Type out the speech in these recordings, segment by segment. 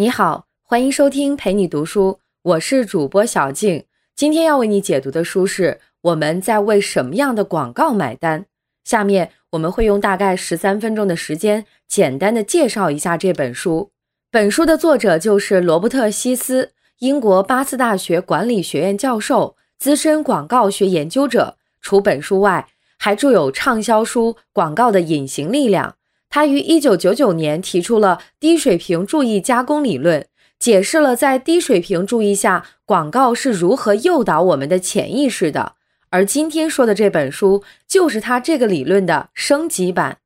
你好，欢迎收听陪你读书，我是主播小静。今天要为你解读的书是《我们在为什么样的广告买单》。下面我们会用大概十三分钟的时间，简单的介绍一下这本书。本书的作者就是罗伯特·希斯，英国巴斯大学管理学院教授，资深广告学研究者。除本书外，还著有畅销书《广告的隐形力量》。他于1999年提出了低水平注意加工理论，解释了在低水平注意下，广告是如何诱导我们的潜意识的。而今天说的这本书，就是他这个理论的升级版。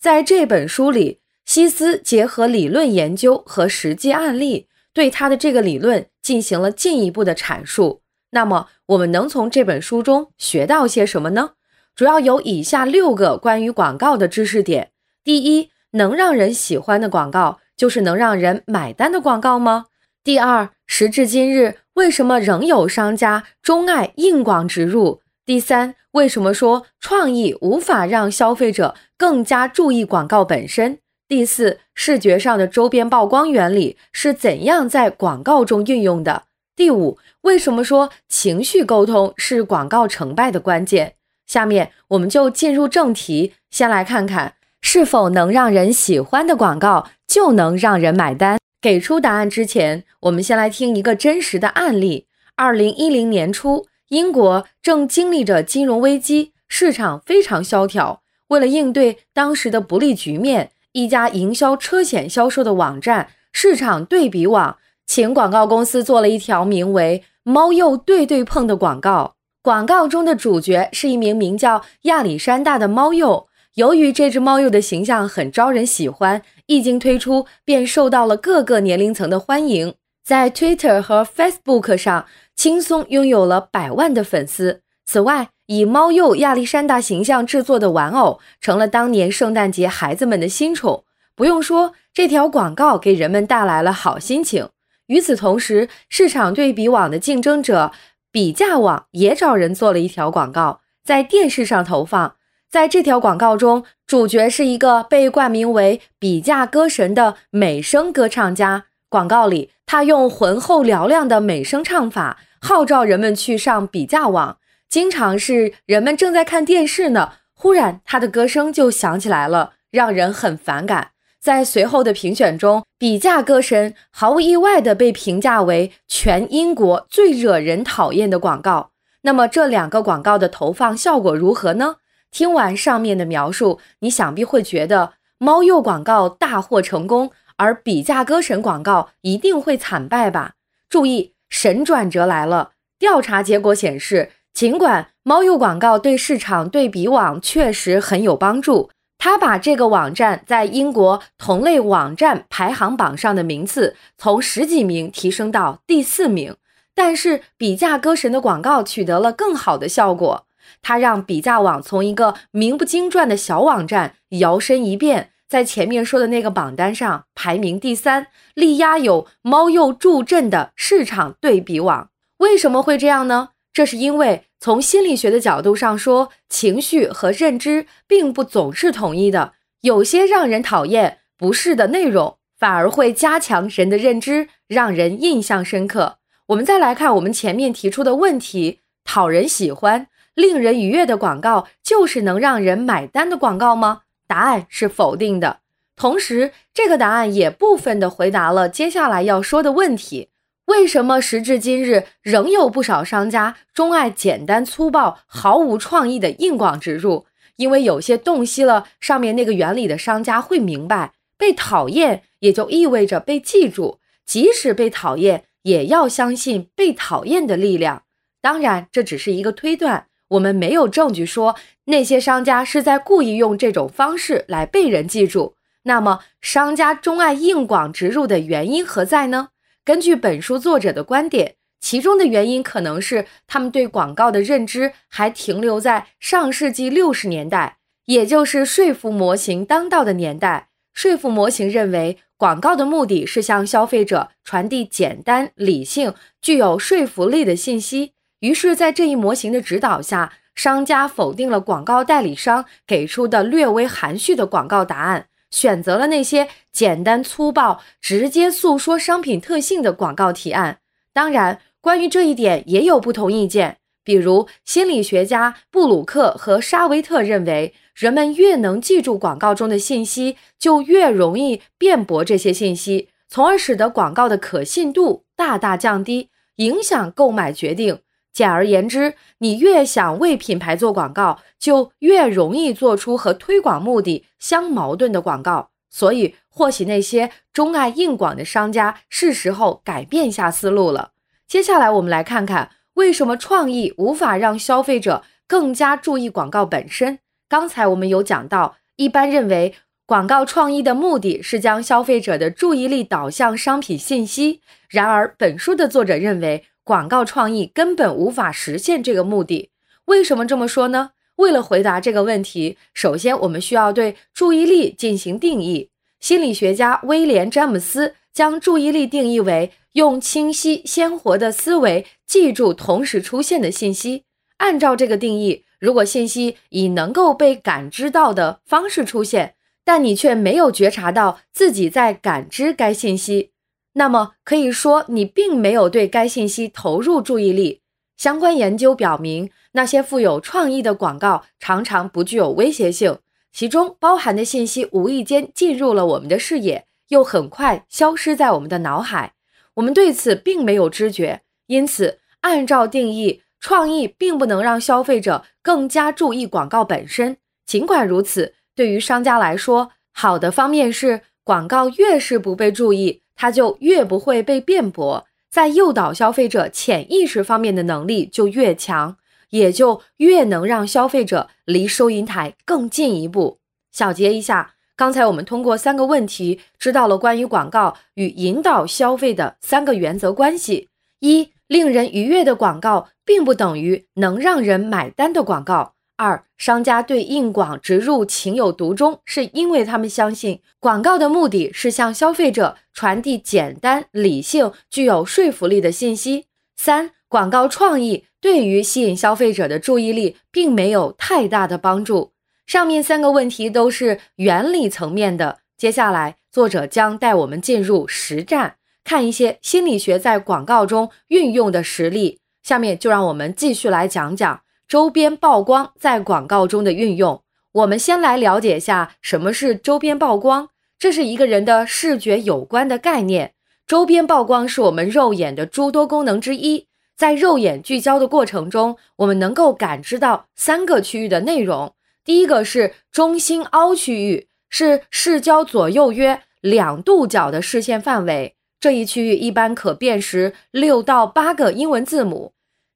在这本书里，希斯结合理论研究和实际案例，对他的这个理论进行了进一步的阐述。那么，我们能从这本书中学到些什么呢？主要有以下六个关于广告的知识点。第一，能让人喜欢的广告就是能让人买单的广告吗？第二，时至今日，为什么仍有商家钟爱硬广植入？第三，为什么说创意无法让消费者更加注意广告本身？第四，视觉上的周边曝光原理是怎样在广告中运用的？第五，为什么说情绪沟通是广告成败的关键？下面我们就进入正题，先来看看。是否能让人喜欢的广告就能让人买单？给出答案之前，我们先来听一个真实的案例。二零一零年初，英国正经历着金融危机，市场非常萧条。为了应对当时的不利局面，一家营销车险销售的网站“市场对比网”请广告公司做了一条名为“猫鼬对对碰”的广告。广告中的主角是一名名叫亚历山大的猫鼬。由于这只猫鼬的形象很招人喜欢，一经推出便受到了各个年龄层的欢迎，在 Twitter 和 Facebook 上轻松拥有了百万的粉丝。此外，以猫鼬亚历山大形象制作的玩偶成了当年圣诞节孩子们的新宠。不用说，这条广告给人们带来了好心情。与此同时，市场对比网的竞争者比价网也找人做了一条广告，在电视上投放。在这条广告中，主角是一个被冠名为“比价歌神”的美声歌唱家。广告里，他用浑厚嘹亮的美声唱法号召人们去上比价网。经常是人们正在看电视呢，忽然他的歌声就响起来了，让人很反感。在随后的评选中，“比价歌神”毫无意外地被评价为全英国最惹人讨厌的广告。那么，这两个广告的投放效果如何呢？听完上面的描述，你想必会觉得猫鼬广告大获成功，而比价歌神广告一定会惨败吧？注意，神转折来了！调查结果显示，尽管猫鼬广告对市场对比网确实很有帮助，它把这个网站在英国同类网站排行榜上的名次从十几名提升到第四名，但是比价歌神的广告取得了更好的效果。它让比价网从一个名不经传的小网站摇身一变，在前面说的那个榜单上排名第三，力压有猫鼬助阵的市场对比网。为什么会这样呢？这是因为从心理学的角度上说，情绪和认知并不总是统一的，有些让人讨厌、不适的内容，反而会加强人的认知，让人印象深刻。我们再来看我们前面提出的问题：讨人喜欢。令人愉悦的广告就是能让人买单的广告吗？答案是否定的。同时，这个答案也部分的回答了接下来要说的问题：为什么时至今日仍有不少商家钟爱简单粗暴、毫无创意的硬广植入？因为有些洞悉了上面那个原理的商家会明白，被讨厌也就意味着被记住，即使被讨厌，也要相信被讨厌的力量。当然，这只是一个推断。我们没有证据说那些商家是在故意用这种方式来被人记住。那么，商家钟爱硬广植入的原因何在呢？根据本书作者的观点，其中的原因可能是他们对广告的认知还停留在上世纪六十年代，也就是说服模型当道的年代。说服模型认为，广告的目的是向消费者传递简单、理性、具有说服力的信息。于是，在这一模型的指导下，商家否定了广告代理商给出的略微含蓄的广告答案，选择了那些简单粗暴、直接诉说商品特性的广告提案。当然，关于这一点也有不同意见。比如，心理学家布鲁克和沙维特认为，人们越能记住广告中的信息，就越容易辩驳这些信息，从而使得广告的可信度大大降低，影响购买决定。简而言之，你越想为品牌做广告，就越容易做出和推广目的相矛盾的广告。所以，或许那些钟爱硬广的商家是时候改变一下思路了。接下来，我们来看看。为什么创意无法让消费者更加注意广告本身？刚才我们有讲到，一般认为广告创意的目的是将消费者的注意力导向商品信息。然而，本书的作者认为广告创意根本无法实现这个目的。为什么这么说呢？为了回答这个问题，首先我们需要对注意力进行定义。心理学家威廉·詹姆斯将注意力定义为。用清晰鲜活的思维记住同时出现的信息。按照这个定义，如果信息以能够被感知到的方式出现，但你却没有觉察到自己在感知该信息，那么可以说你并没有对该信息投入注意力。相关研究表明，那些富有创意的广告常常不具有威胁性，其中包含的信息无意间进入了我们的视野，又很快消失在我们的脑海。我们对此并没有知觉，因此，按照定义，创意并不能让消费者更加注意广告本身。尽管如此，对于商家来说，好的方面是，广告越是不被注意，它就越不会被辩驳，在诱导消费者潜意识方面的能力就越强，也就越能让消费者离收银台更近一步。小结一下。刚才我们通过三个问题，知道了关于广告与引导消费的三个原则关系：一、令人愉悦的广告并不等于能让人买单的广告；二、商家对硬广植入情有独钟，是因为他们相信广告的目的是向消费者传递简单、理性、具有说服力的信息；三、广告创意对于吸引消费者的注意力并没有太大的帮助。上面三个问题都是原理层面的。接下来，作者将带我们进入实战，看一些心理学在广告中运用的实例。下面就让我们继续来讲讲周边曝光在广告中的运用。我们先来了解一下什么是周边曝光。这是一个人的视觉有关的概念。周边曝光是我们肉眼的诸多功能之一。在肉眼聚焦的过程中，我们能够感知到三个区域的内容。第一个是中心凹区域，是视焦左右约两度角的视线范围，这一区域一般可辨识六到八个英文字母。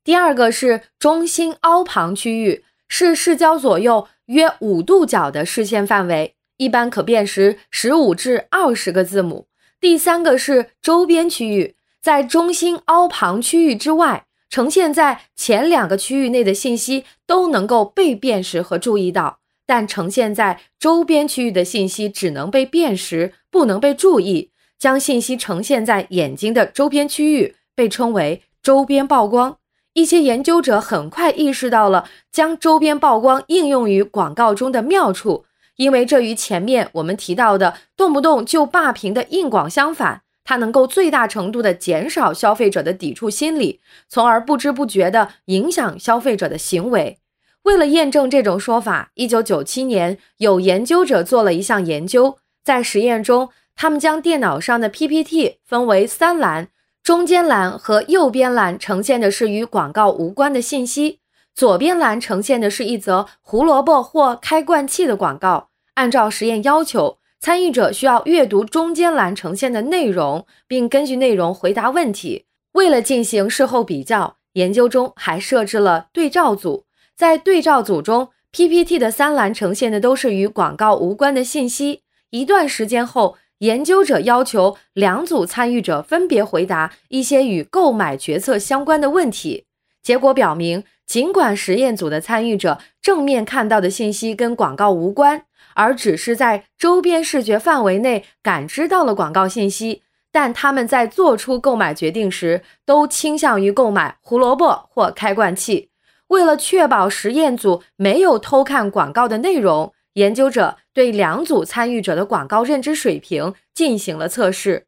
第二个是中心凹旁区域，是视焦左右约五度角的视线范围，一般可辨识十五至二十个字母。第三个是周边区域，在中心凹旁区域之外。呈现在前两个区域内的信息都能够被辨识和注意到，但呈现在周边区域的信息只能被辨识，不能被注意。将信息呈现在眼睛的周边区域被称为周边曝光。一些研究者很快意识到了将周边曝光应用于广告中的妙处，因为这与前面我们提到的动不动就霸屏的硬广相反。它能够最大程度地减少消费者的抵触心理，从而不知不觉地影响消费者的行为。为了验证这种说法，一九九七年有研究者做了一项研究，在实验中，他们将电脑上的 PPT 分为三栏，中间栏和右边栏呈现的是与广告无关的信息，左边栏呈现的是一则胡萝卜或开罐器的广告。按照实验要求。参与者需要阅读中间栏呈现的内容，并根据内容回答问题。为了进行事后比较，研究中还设置了对照组。在对照组中，PPT 的三栏呈现的都是与广告无关的信息。一段时间后，研究者要求两组参与者分别回答一些与购买决策相关的问题。结果表明，尽管实验组的参与者正面看到的信息跟广告无关。而只是在周边视觉范围内感知到了广告信息，但他们在做出购买决定时都倾向于购买胡萝卜或开罐器。为了确保实验组没有偷看广告的内容，研究者对两组参与者的广告认知水平进行了测试，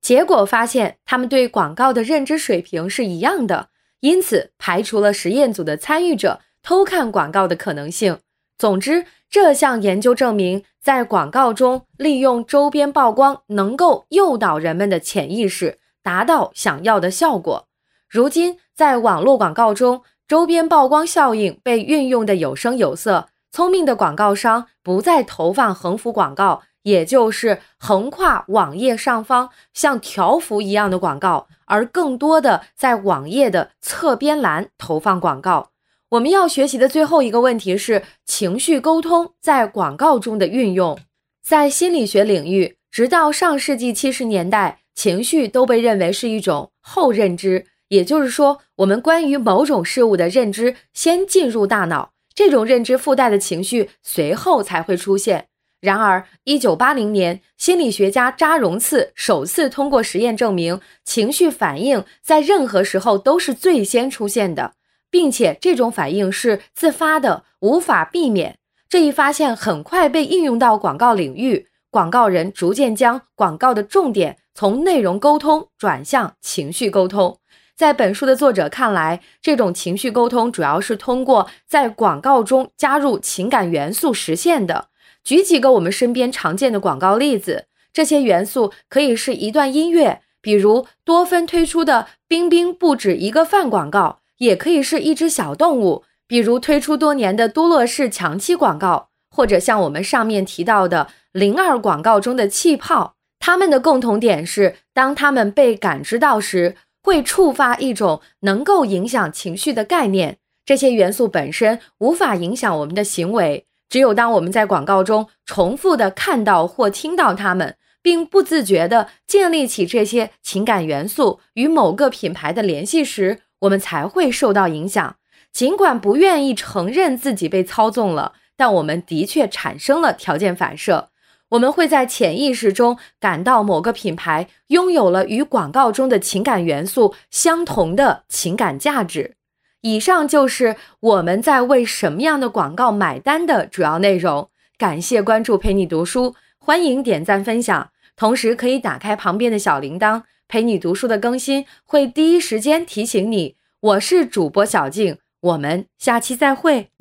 结果发现他们对广告的认知水平是一样的，因此排除了实验组的参与者偷看广告的可能性。总之，这项研究证明，在广告中利用周边曝光能够诱导人们的潜意识，达到想要的效果。如今，在网络广告中，周边曝光效应被运用的有声有色。聪明的广告商不再投放横幅广告，也就是横跨网页上方像条幅一样的广告，而更多的在网页的侧边栏投放广告。我们要学习的最后一个问题是情绪沟通在广告中的运用。在心理学领域，直到上世纪七十年代，情绪都被认为是一种后认知，也就是说，我们关于某种事物的认知先进入大脑。这种认知附带的情绪随后才会出现。然而，一九八零年，心理学家扎荣次首次通过实验证明，情绪反应在任何时候都是最先出现的，并且这种反应是自发的，无法避免。这一发现很快被应用到广告领域，广告人逐渐将广告的重点从内容沟通转向情绪沟通。在本书的作者看来，这种情绪沟通主要是通过在广告中加入情感元素实现的。举几个我们身边常见的广告例子，这些元素可以是一段音乐，比如多芬推出的“冰冰不止一个饭”广告，也可以是一只小动物，比如推出多年的多乐士强漆广告，或者像我们上面提到的零二广告中的气泡。它们的共同点是，当它们被感知到时。会触发一种能够影响情绪的概念。这些元素本身无法影响我们的行为，只有当我们在广告中重复的看到或听到它们，并不自觉地建立起这些情感元素与某个品牌的联系时，我们才会受到影响。尽管不愿意承认自己被操纵了，但我们的确产生了条件反射。我们会在潜意识中感到某个品牌拥有了与广告中的情感元素相同的情感价值。以上就是我们在为什么样的广告买单的主要内容。感谢关注陪你读书，欢迎点赞分享，同时可以打开旁边的小铃铛，陪你读书的更新会第一时间提醒你。我是主播小静，我们下期再会。